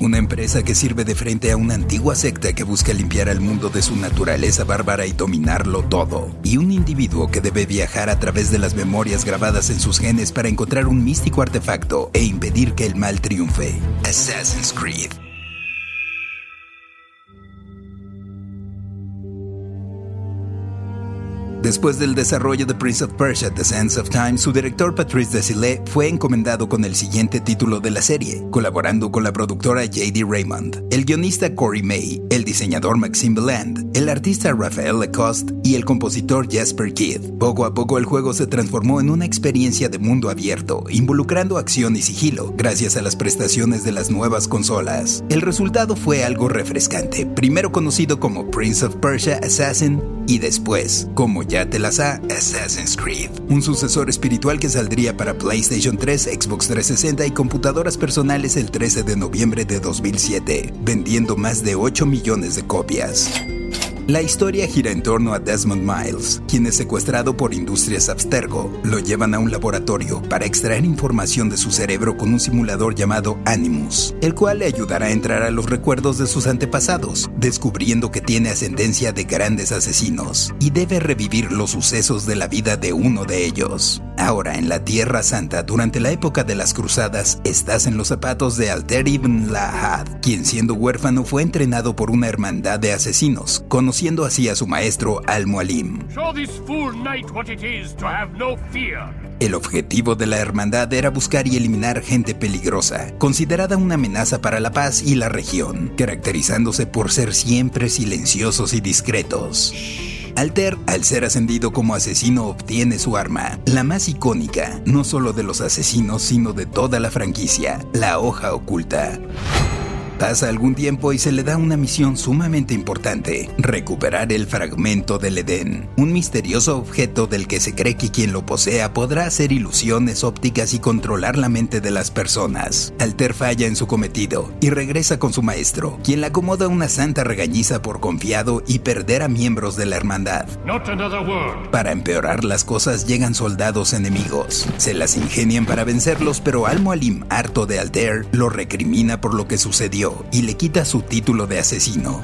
Una empresa que sirve de frente a una antigua secta que busca limpiar al mundo de su naturaleza bárbara y dominarlo todo. Y un individuo que debe viajar a través de las memorias grabadas en sus genes para encontrar un místico artefacto e impedir que el mal triunfe. Assassin's Creed. Después del desarrollo de Prince of Persia The Sands of Time, su director Patrice Desilets fue encomendado con el siguiente título de la serie, colaborando con la productora J.D. Raymond, el guionista Corey May, el diseñador Maxime Beland, el artista Raphael Lacoste y el compositor Jasper Kidd. Poco a poco el juego se transformó en una experiencia de mundo abierto, involucrando acción y sigilo, gracias a las prestaciones de las nuevas consolas. El resultado fue algo refrescante, primero conocido como Prince of Persia Assassin y después, como ya te las ha, Assassin's Creed, un sucesor espiritual que saldría para PlayStation 3, Xbox 360 y computadoras personales el 13 de noviembre de 2007, vendiendo más de 8 millones de copias. La historia gira en torno a Desmond Miles, quien es secuestrado por Industrias Abstergo. Lo llevan a un laboratorio para extraer información de su cerebro con un simulador llamado Animus, el cual le ayudará a entrar a los recuerdos de sus antepasados, descubriendo que tiene ascendencia de grandes asesinos y debe revivir los sucesos de la vida de uno de ellos. Ahora en la Tierra Santa, durante la época de las Cruzadas, estás en los zapatos de Alter ibn Lahad, quien siendo huérfano fue entrenado por una hermandad de asesinos, conociendo así a su maestro Al-Mualim. El objetivo de la hermandad era buscar y eliminar gente peligrosa, considerada una amenaza para la paz y la región, caracterizándose por ser siempre silenciosos y discretos. Alter, al ser ascendido como asesino, obtiene su arma, la más icónica, no solo de los asesinos, sino de toda la franquicia, la hoja oculta. Pasa algún tiempo y se le da una misión sumamente importante, recuperar el fragmento del Edén, un misterioso objeto del que se cree que quien lo posea podrá hacer ilusiones ópticas y controlar la mente de las personas. Alter falla en su cometido y regresa con su maestro, quien le acomoda una santa regañiza por confiado y perder a miembros de la hermandad. Para empeorar las cosas llegan soldados enemigos. Se las ingenian para vencerlos, pero Al-Mualim, harto de Alter, lo recrimina por lo que sucedió y le quita su título de asesino.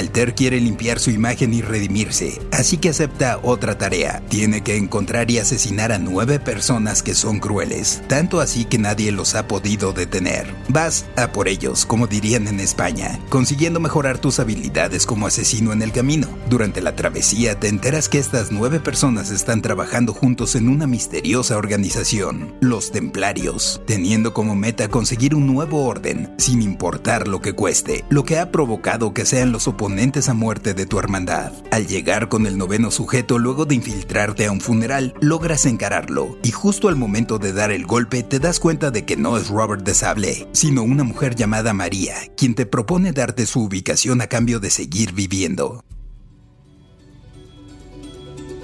Alter quiere limpiar su imagen y redimirse, así que acepta otra tarea. Tiene que encontrar y asesinar a nueve personas que son crueles, tanto así que nadie los ha podido detener. Vas a por ellos, como dirían en España, consiguiendo mejorar tus habilidades como asesino en el camino. Durante la travesía te enteras que estas nueve personas están trabajando juntos en una misteriosa organización, los Templarios, teniendo como meta conseguir un nuevo orden, sin importar lo que cueste, lo que ha provocado que sean los oponentes a muerte de tu hermandad. Al llegar con el noveno sujeto luego de infiltrarte a un funeral, logras encararlo y justo al momento de dar el golpe te das cuenta de que no es Robert de Sable, sino una mujer llamada María, quien te propone darte su ubicación a cambio de seguir viviendo.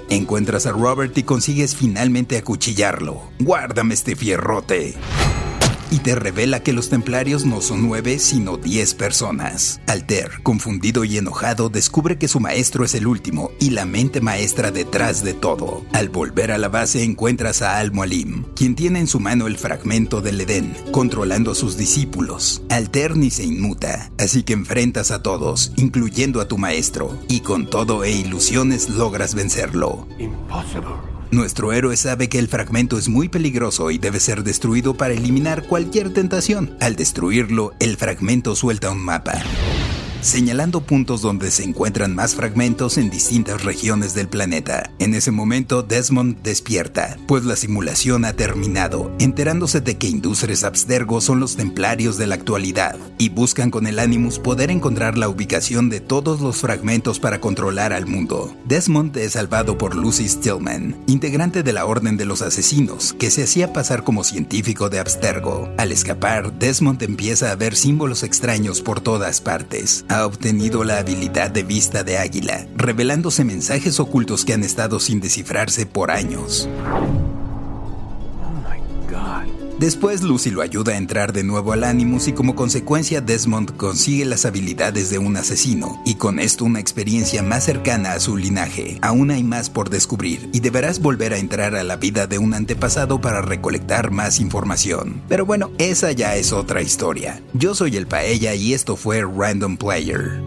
Encuentras a Robert y consigues finalmente acuchillarlo. Guárdame este fierrote. Y te revela que los templarios no son nueve, sino diez personas. Alter, confundido y enojado, descubre que su maestro es el último y la mente maestra detrás de todo. Al volver a la base encuentras a Al-Mualim, quien tiene en su mano el fragmento del Edén, controlando a sus discípulos. Alter ni se inmuta, así que enfrentas a todos, incluyendo a tu maestro, y con todo e ilusiones logras vencerlo. Nuestro héroe sabe que el fragmento es muy peligroso y debe ser destruido para eliminar cualquier tentación. Al destruirlo, el fragmento suelta un mapa señalando puntos donde se encuentran más fragmentos en distintas regiones del planeta. En ese momento, Desmond despierta, pues la simulación ha terminado, enterándose de que Industres Abstergo son los templarios de la actualidad, y buscan con el Animus poder encontrar la ubicación de todos los fragmentos para controlar al mundo. Desmond es salvado por Lucy Stillman, integrante de la Orden de los Asesinos, que se hacía pasar como científico de Abstergo. Al escapar, Desmond empieza a ver símbolos extraños por todas partes, ha obtenido la habilidad de vista de águila, revelándose mensajes ocultos que han estado sin descifrarse por años. Después Lucy lo ayuda a entrar de nuevo al Animus y como consecuencia Desmond consigue las habilidades de un asesino y con esto una experiencia más cercana a su linaje. Aún hay más por descubrir y deberás volver a entrar a la vida de un antepasado para recolectar más información. Pero bueno, esa ya es otra historia. Yo soy el Paella y esto fue Random Player.